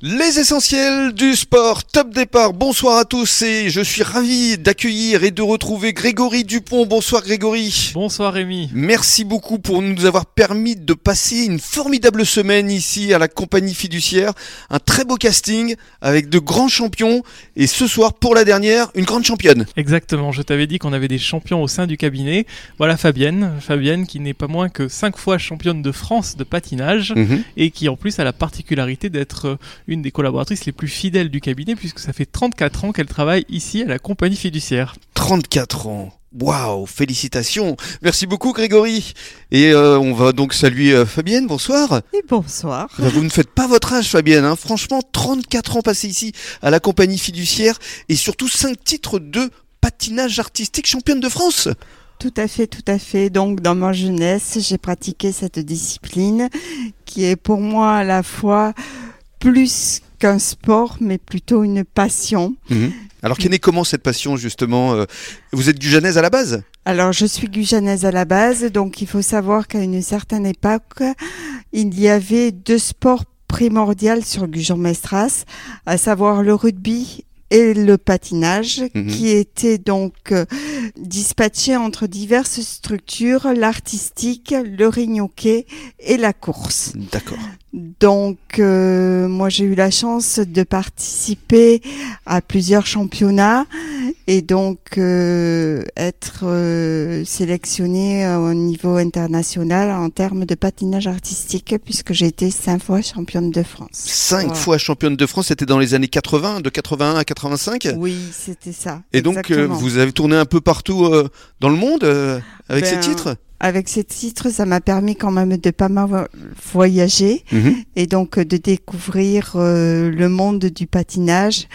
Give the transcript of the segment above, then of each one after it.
Les essentiels du sport, top départ, bonsoir à tous et je suis ravi d'accueillir et de retrouver Grégory Dupont. Bonsoir Grégory. Bonsoir Rémi. Merci beaucoup pour nous avoir permis de passer une formidable semaine ici à la compagnie fiduciaire. Un très beau casting avec de grands champions et ce soir pour la dernière, une grande championne. Exactement, je t'avais dit qu'on avait des champions au sein du cabinet. Voilà Fabienne, Fabienne qui n'est pas moins que 5 fois championne de France de patinage Mhm. et qui en plus a la particularité d'être euh, une des collaboratrices les plus fidèles du cabinet puisque ça fait 34 ans qu'elle travaille ici à la compagnie fiduciaire. 34 ans. Waouh, félicitations. Merci beaucoup Grégory. Et euh, on va donc saluer euh, Fabienne, bonsoir. Et bonsoir. Bah, Vous ne faites pas votre âge, Fabienne. Hein. Franchement, 34 ans passés ici à la compagnie fiduciaire et surtout 5 titres de patinage artistique championne de France. Tout à fait, tout à fait. Donc, dans ma jeunesse, j'ai pratiqué cette discipline qui est pour moi à la fois plus qu'un sport, mais plutôt une passion. Alors, qu'est née comment cette passion, justement euh, Vous êtes gujanaise à la base? Alors, je suis guyanaise à la base, donc il faut savoir qu'à une certaine époque, il y avait deux sports primordiaux sur Gujan-Mestras, à savoir le rugby et le patinage, Mhm. qui étaient donc euh, dispatchés entre diverses structures, l'artistique, le ring-hockey et la course. D'accord. Donc, euh, moi, j'ai eu la chance de participer à plusieurs championnats et donc euh, être euh, sélectionnée au niveau international en termes de patinage artistique, puisque j'ai été cinq fois championne de France. 5 Voilà. fois championne de France, c'était dans les années 80, de 81 à 85. Oui, c'était ça. Et donc, euh, vous avez tourné un peu partout euh, dans le monde euh, avec Ben, ces titres? Avec ces titres, ça m'a permis quand même de pas mal vo- voyager Mhm. et donc euh, de découvrir euh, le monde du patinage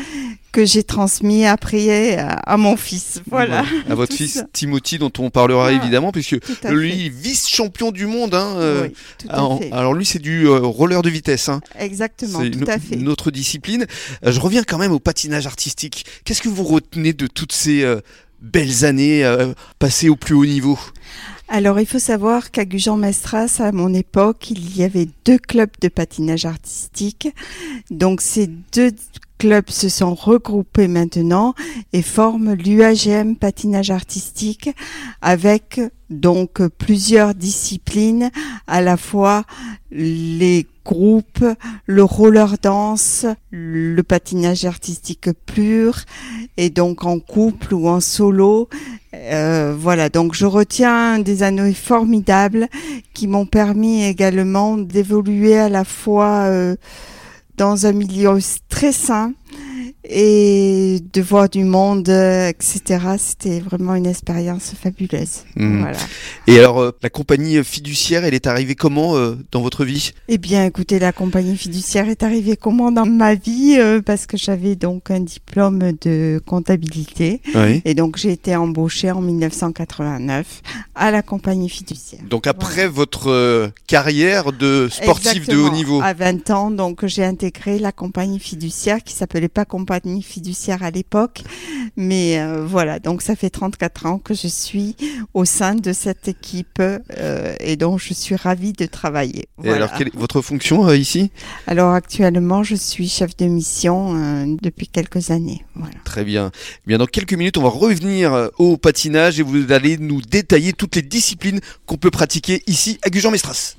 que j'ai transmis après à, à mon fils. Voilà. À votre fils ça. Timothy, dont on parlera Ah, évidemment, puisque lui, vice-champion du monde. Hein, euh, oui, tout à alors, fait. alors lui, c'est du euh, roller de vitesse. Hein. Exactement, C'est tout à fait. une autre discipline. Je reviens quand même au patinage artistique. Qu'est-ce que vous retenez de toutes ces belles années passées au plus haut niveau? Alors, il faut savoir qu'à Gujan-Mestras, à mon époque, il y avait deux clubs de patinage artistique. Donc, ces deux clubs se sont regroupés maintenant et forment l'UAGM patinage artistique avec donc plusieurs disciplines, à la fois les groupes, le roller dance, le patinage artistique pur et donc en couple ou en solo. Euh, voilà, donc je retiens des années formidables qui m'ont permis également d'évoluer à la fois euh, dans un milieu très sain et de voir du monde, euh, etc. C'était vraiment une expérience fabuleuse. Mhm. Voilà. Et alors, euh, la compagnie fiduciaire, elle est arrivée comment euh, dans votre vie? Eh bien, écoutez, la compagnie fiduciaire est arrivée comment dans ma vie euh, Parce que j'avais donc un diplôme de comptabilité Oui. et donc j'ai été embauchée en 1989 à la compagnie fiduciaire. Donc après votre carrière de sportif de haut niveau. À 20 ans, donc j'ai intégré la compagnie fiduciaire qui s'appelait pas compagnie fiduciaire à l'époque, mais euh, voilà. Donc ça fait 34 ans que je suis au sein de cette équipe euh, et donc je suis ravie de travailler. Et Voilà. alors, quelle est votre fonction euh, ici? Alors actuellement, je suis chef de mission depuis quelques années. Voilà. Très bien. Eh Bien, dans quelques minutes, on va revenir au patinage et vous allez nous détailler toutes les disciplines qu'on peut pratiquer ici à Gujan-Mestras.